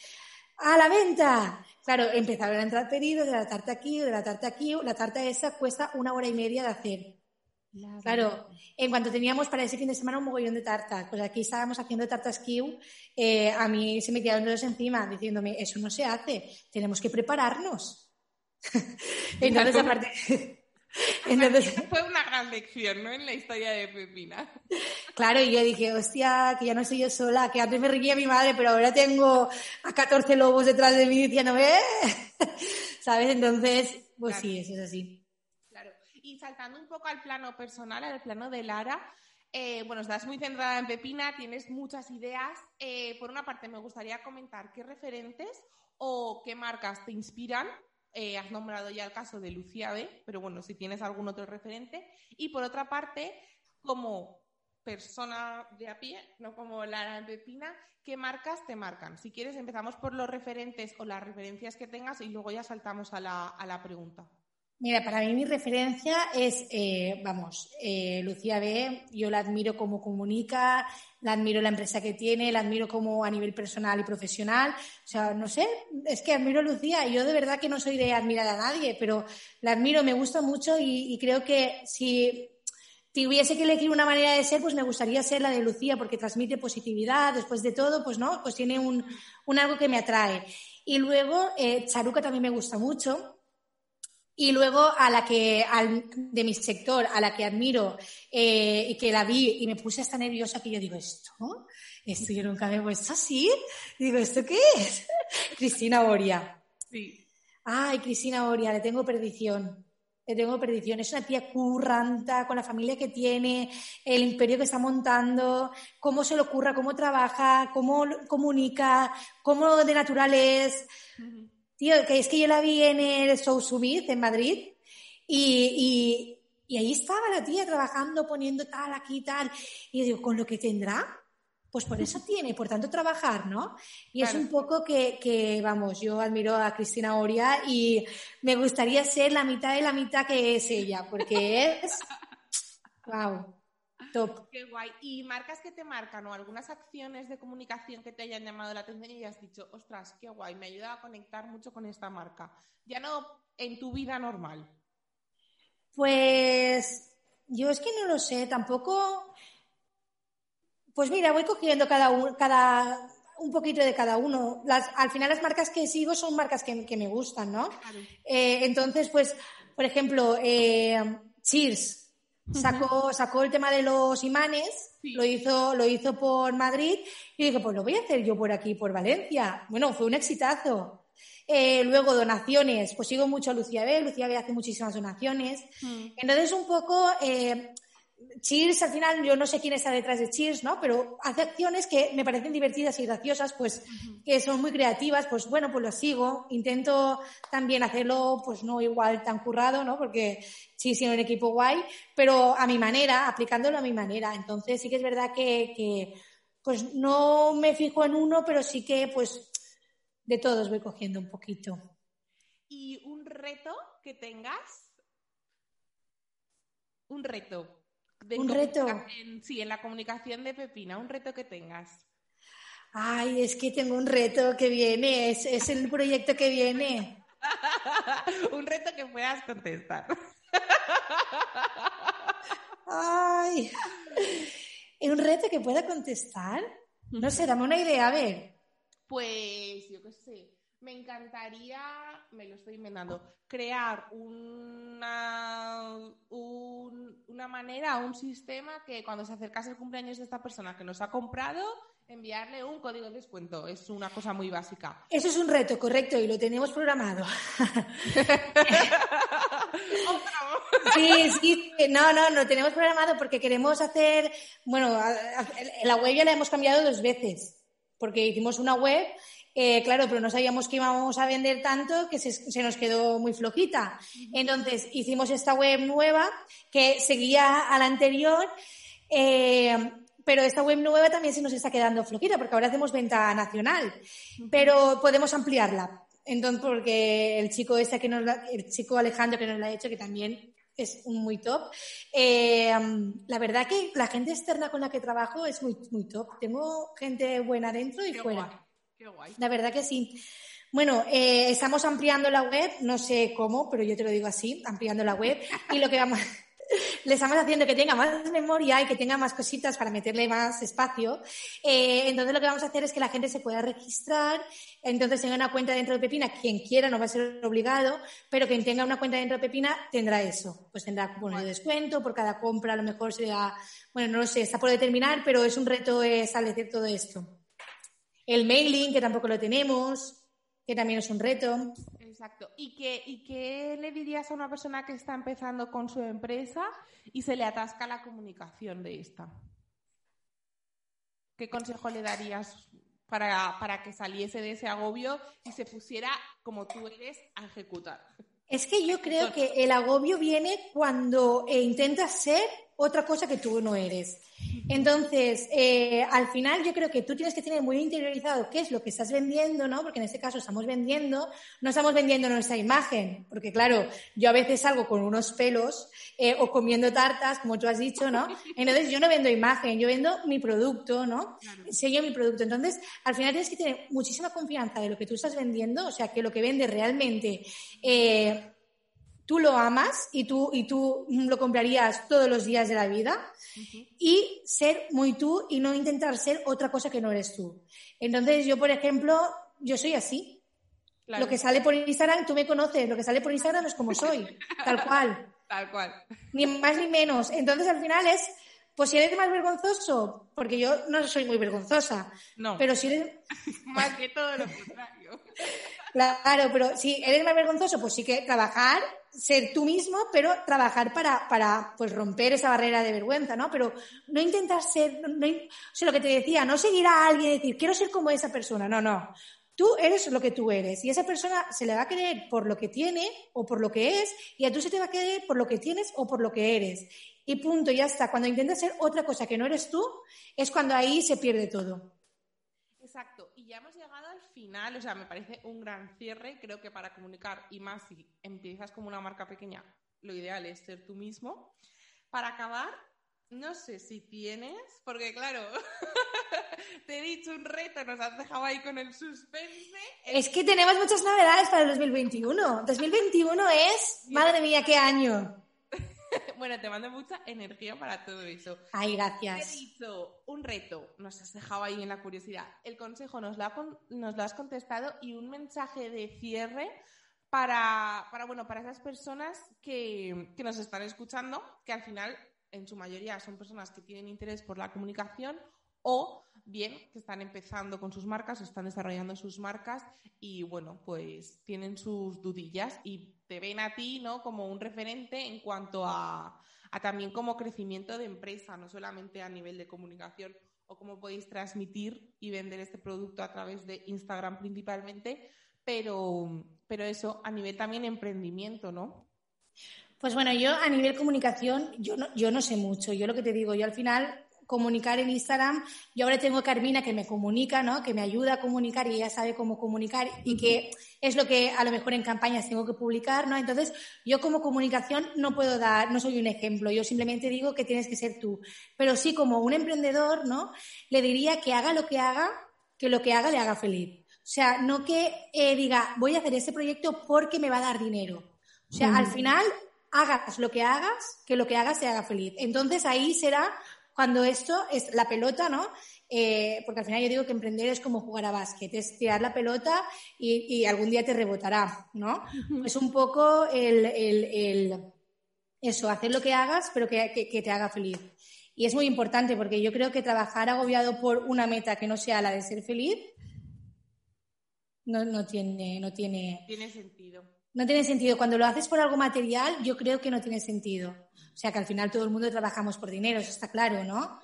¡A la venta! Claro, empezaron a entrar pedidos de la tarta aquí, de la tarta aquí. La tarta esa cuesta una hora y media de hacer. Claro, en cuanto teníamos para ese fin de semana un mogollón de tartas, pues aquí estábamos haciendo tartas Q, eh, a mí se me quedaron los encima diciéndome, eso no se hace, tenemos que prepararnos. Entonces, aparte... Entonces, fue una gran lección, ¿no? En la historia de Pepina. Claro, y yo dije, hostia, que ya no soy yo sola, que antes me reía mi madre, pero ahora tengo a 14 lobos detrás de mí diciéndome, ¿sabes? Entonces, pues sí, eso es así. Claro. Y saltando un poco al plano personal, al plano de Lara, eh, bueno, estás muy centrada en Pepina, tienes muchas ideas. Eh, por una parte, me gustaría comentar qué referentes o qué marcas te inspiran eh, has nombrado ya el caso de Lucía B, pero bueno, si tienes algún otro referente. Y por otra parte, como persona de a pie, no como la Pepina, ¿qué marcas te marcan? Si quieres, empezamos por los referentes o las referencias que tengas y luego ya saltamos a la, a la pregunta. Mira, para mí mi referencia es, eh, vamos, eh, Lucía B. Yo la admiro como comunica, la admiro la empresa que tiene, la admiro como a nivel personal y profesional. O sea, no sé, es que admiro a Lucía. Yo de verdad que no soy de admirar a nadie, pero la admiro, me gusta mucho y, creo que si tuviese que elegir una manera de ser, pues me gustaría ser la de Lucía, porque transmite positividad, después de todo, pues no, pues tiene un, un algo que me atrae. Y luego, eh, Charuca también me gusta mucho, y luego a la que, al, de mi sector, a la que admiro eh, y que la vi y me puse hasta nerviosa que yo digo, ¿esto? Esto yo nunca me he puesto así. Digo, ¿esto qué es? Cristina Oria. Sí. Ay, Cristina Oria, le tengo perdición. Le tengo perdición. Es una tía curranta, con la familia que tiene, el imperio que está montando, cómo se le ocurra, cómo trabaja, cómo comunica, cómo de natural es. Tío, que es que yo la vi en el Show Subid en Madrid y, y, ahí estaba la tía trabajando, poniendo tal, aquí, tal. Y yo digo, ¿con lo que tendrá? Pues por eso tiene, por tanto trabajar, ¿no? Y es un poco que, que, vamos, yo admiro a Cristina Oria y me gustaría ser la mitad de la mitad que es ella, porque es, wow. Top. Qué guay. ¿Y marcas que te marcan o algunas acciones de comunicación que te hayan llamado la atención y has dicho, ostras, qué guay, me ayuda a conectar mucho con esta marca? Ya no en tu vida normal. Pues yo es que no lo sé, tampoco. Pues mira, voy cogiendo cada uno, cada un poquito de cada uno. Las, al final las marcas que sigo son marcas que, que me gustan, ¿no? Eh, entonces, pues, por ejemplo, eh, Cheers Sacó, sacó el tema de los imanes, lo, hizo, lo hizo por Madrid y dije, pues lo voy a hacer yo por aquí, por Valencia. Bueno, fue un exitazo. Eh, luego donaciones, pues sigo mucho a Lucía B, Lucía B hace muchísimas donaciones. Mm. Entonces un poco eh, Cheers, al final, yo no sé quién está detrás de Cheers, ¿no? Pero hace acciones que me parecen divertidas y graciosas, pues que son muy creativas, pues bueno, pues lo sigo. Intento también hacerlo, pues no igual tan currado, ¿no? Porque sí, sí, un equipo guay, pero a mi manera, aplicándolo a mi manera. Entonces sí que es verdad que, que pues no me fijo en uno, pero sí que, pues, de todos voy cogiendo un poquito. ¿Y un reto que tengas? Un reto un reto. sí, en la comunicación de Pepina, un reto que tengas. Ay, es que tengo un reto que viene, es, es el proyecto que viene. un reto que puedas contestar. Ay, un reto que pueda contestar. No sé, dame una idea, a ver. Pues yo qué sé me encantaría, me lo estoy inventando, crear una, una manera, un sistema que cuando se acercase el cumpleaños de esta persona que nos ha comprado, enviarle un código de descuento. Es una cosa muy básica. Eso es un reto, correcto, y lo tenemos programado. sí, sí, no, no, lo tenemos programado porque queremos hacer, bueno, la web ya la hemos cambiado dos veces, porque hicimos una web eh, claro, pero no sabíamos que íbamos a vender tanto que se, nos quedó muy flojita. Entonces hicimos esta web nueva que seguía a la anterior, eh, pero esta web nueva también se nos está quedando flojita porque ahora hacemos venta nacional, pero podemos ampliarla. Entonces, porque el chico este que nos el chico Alejandro que nos lo ha hecho, que también es muy top. Eh, la verdad que la gente externa con la que trabajo es muy, muy top. Tengo gente buena dentro y fuera. Qué guay. La verdad que sí. Bueno, eh, estamos ampliando la web, no sé cómo, pero yo te lo digo así, ampliando la web. Y lo que vamos, le estamos haciendo que tenga más memoria y que tenga más cositas para meterle más espacio. Eh, entonces lo que vamos a hacer es que la gente se pueda registrar, entonces tenga una cuenta dentro de Pepina, quien quiera no va a ser obligado, pero quien tenga una cuenta dentro de Pepina tendrá eso. Pues tendrá cupones de descuento, por cada compra a lo mejor será, bueno, no lo sé, está por determinar, pero es un reto establecer todo esto. El mailing, que tampoco lo tenemos, que también es un reto. Exacto. ¿Y qué, ¿Y qué le dirías a una persona que está empezando con su empresa y se le atasca la comunicación de esta? ¿Qué consejo le darías para, para que saliese de ese agobio y se pusiera, como tú eres, a ejecutar? Es que yo creo que el agobio viene cuando eh, intentas ser otra cosa que tú no eres. Entonces, eh, al final yo creo que tú tienes que tener muy interiorizado qué es lo que estás vendiendo, ¿no? Porque en este caso estamos vendiendo, no estamos vendiendo nuestra imagen, porque claro, yo a veces salgo con unos pelos eh, o comiendo tartas, como tú has dicho, ¿no? Entonces yo no vendo imagen, yo vendo mi producto, ¿no? Sello mi producto. Entonces, al final tienes que tener muchísima confianza de lo que tú estás vendiendo, o sea, que lo que vendes realmente... Eh, tú lo amas y tú, y tú lo comprarías todos los días de la vida y ser muy tú y no intentar ser otra cosa que no eres tú. Entonces yo, por ejemplo, yo soy así. Lo que sale por Instagram, tú me conoces, lo que sale por Instagram es como soy, tal cual. Tal cual. Ni más ni menos. Entonces al final es, pues si eres más vergonzoso, porque yo no soy muy vergonzosa, no. pero si eres... más que todo lo contrario. Claro, pero si eres más vergonzoso, pues sí que trabajar, ser tú mismo, pero trabajar para, para pues romper esa barrera de vergüenza, ¿no? Pero no intentar ser, no, o sea, lo que te decía, no seguir a alguien y decir, quiero ser como esa persona, no, no. Tú eres lo que tú eres y esa persona se le va a querer por lo que tiene o por lo que es y a tú se te va a querer por lo que tienes o por lo que eres. Y punto, ya está. Cuando intentas ser otra cosa que no eres tú, es cuando ahí se pierde todo. Exacto. Y ya hemos llegado al final, o sea, me parece un gran cierre. Creo que para comunicar, y más si empiezas como una marca pequeña, lo ideal es ser tú mismo. Para acabar, no sé si tienes, porque claro, te he dicho un reto, nos has dejado ahí con el suspense. Es que tenemos muchas novedades para el 2021. 2021 es, madre mía, qué año. Bueno, te mando mucha energía para todo eso. Ay, gracias. Te hizo un reto, nos has dejado ahí en la curiosidad. El consejo nos lo, has contestado y un mensaje de cierre para, bueno, para esas personas que, que nos están escuchando, que al final, en su mayoría, son personas que tienen interés por la comunicación o bien que están empezando con sus marcas, están desarrollando sus marcas y bueno, pues tienen sus dudillas y te ven a ti, ¿no? Como un referente en cuanto a, también como crecimiento de empresa, no solamente a nivel de comunicación o cómo podéis transmitir y vender este producto a través de Instagram principalmente, pero, pero eso a nivel también emprendimiento, ¿no? Pues bueno, yo a nivel comunicación, yo no, yo no sé mucho. Yo lo que te digo, yo al final comunicar en Instagram. Yo ahora tengo a Carmina que me comunica, ¿no? Que me ayuda a comunicar y ella sabe cómo comunicar y que es lo que a lo mejor en campañas tengo que publicar, ¿no? Entonces, yo como comunicación no puedo dar, no soy un ejemplo, yo simplemente digo que tienes que ser tú. Pero sí, como un emprendedor, ¿no? Le diría que haga lo que haga, que lo que haga le haga feliz. O sea, no que eh, diga, voy a hacer ese proyecto porque me va a dar dinero. O sea, al final, hagas lo que hagas, que lo que hagas te haga feliz. Entonces ahí será cuando esto es la pelota, ¿no? Eh, porque al final yo digo que emprender es como jugar a básquet, es tirar la pelota y, algún día te rebotará, ¿no? Es un poco el, eso, hacer lo que hagas, pero que, te haga feliz. Y es muy importante porque yo creo que trabajar agobiado por una meta que no sea la de ser feliz no, no tiene, no tiene. Tiene sentido. No tiene sentido. Cuando lo haces por algo material, yo creo que no tiene sentido. O sea que al final todo el mundo trabajamos por dinero, eso está claro, ¿no?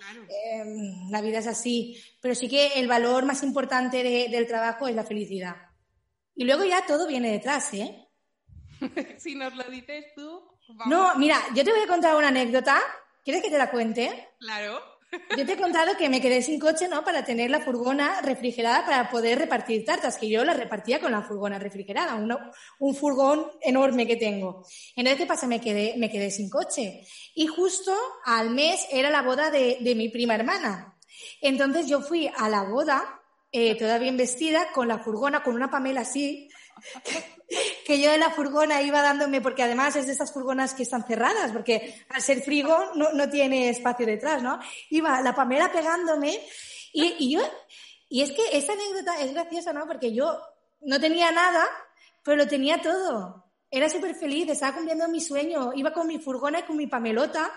Em, la vida es así. Pero sí que el valor más importante del trabajo es la felicidad. Y luego ya todo viene detrás, ¿eh? si nos lo dices tú. No, mira, yo te voy a contar una anécdota. ¿Quieres que te la cuente? Claro. Yo te he contado que me quedé sin coche, ¿no? Para tener la furgona refrigerada para poder repartir tartas, que yo la repartía con la furgona refrigerada, un furgón enorme que tengo. Entonces, ¿qué pasa? Me quedé, me quedé sin coche. Y justo al mes era la boda de, de mi prima hermana. Entonces yo fui a la boda, eh, toda bien vestida, con la furgona, con una pamela así, que yo de la furgona iba dándome, porque además es de esas furgonas que están cerradas, porque al ser frigo no, no tiene espacio detrás, ¿no? Iba la Pamela pegándome y, y yo, y es que esta anécdota es graciosa, ¿no? Porque yo no tenía nada, pero lo tenía todo era súper feliz, estaba cumpliendo mi sueño, iba con mi furgona y con mi pamelota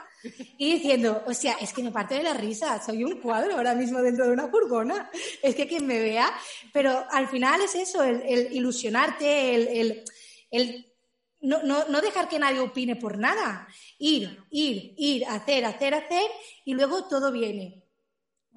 y diciendo, o sea, es que me parte de la risa, soy un cuadro ahora mismo dentro de una furgona, es que quien me vea, pero al final es eso, el, ilusionarte, el, el no, no, no, dejar que nadie opine por nada, ir, ir, ir, hacer, hacer, hacer y luego todo viene.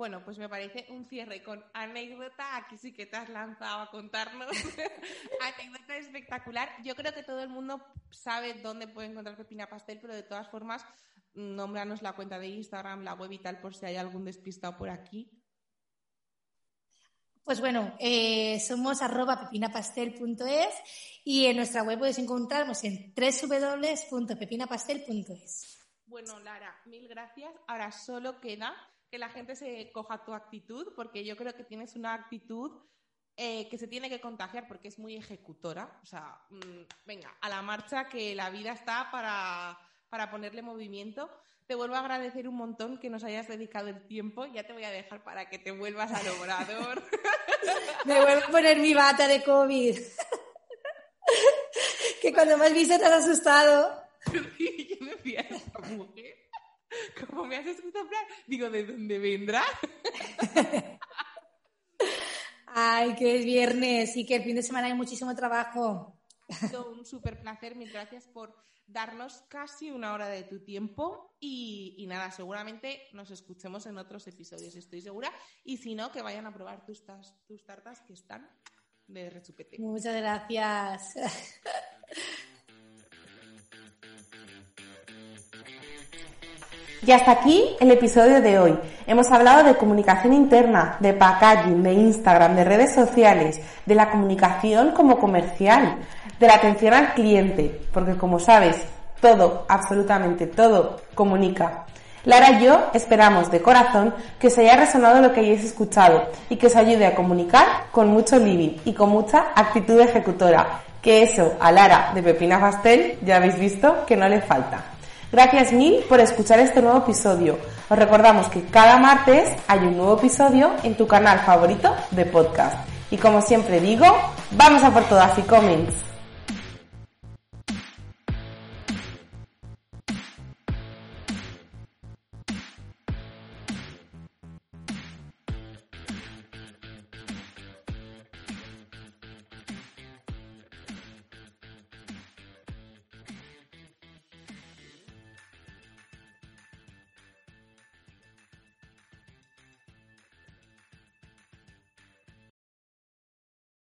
Bueno, pues me parece un cierre con anécdota. Aquí sí que te has lanzado a contarnos. anécdota espectacular. Yo creo que todo el mundo sabe dónde puede encontrar Pepina Pastel, pero de todas formas, nómbranos la cuenta de Instagram, la web y tal, por si hay algún despistado por aquí. Pues bueno, eh, somos arroba pepinapastel.es y en nuestra web puedes encontrarnos en www.pepinapastel.es. Bueno, Lara, mil gracias. Ahora solo queda que la gente se coja tu actitud, porque yo creo que tienes una actitud eh, que se tiene que contagiar porque es muy ejecutora. O sea, mm, venga, a la marcha que la vida está para, para ponerle movimiento. Te vuelvo a agradecer un montón que nos hayas dedicado el tiempo. Ya te voy a dejar para que te vuelvas al obrador. Me vuelvo a poner mi bata de COVID. que cuando me has visto te has asustado. yo me fui a esta mujer como me has escrito plan, digo, ¿de dónde vendrá? Ay, que es viernes y que el fin de semana hay muchísimo trabajo. Ha sido un súper placer, mil gracias por darnos casi una hora de tu tiempo y, nada, seguramente nos escuchemos en otros episodios, estoy segura. Y si no, que vayan a probar tus, tus tartas que están de rechupete. Muchas gracias. Y hasta aquí el episodio de hoy. Hemos hablado de comunicación interna, de packaging, de Instagram, de redes sociales, de la comunicación como comercial, de la atención al cliente, porque como sabes, todo, absolutamente todo, comunica. Lara y yo esperamos de corazón que os haya resonado lo que hayáis escuchado y que os ayude a comunicar con mucho living y con mucha actitud ejecutora, que eso a Lara de Pepina Pastel ya habéis visto que no le falta. Gracias mil por escuchar este nuevo episodio. Os recordamos que cada martes hay un nuevo episodio en tu canal favorito de podcast. Y como siempre digo, vamos a por todas y comments.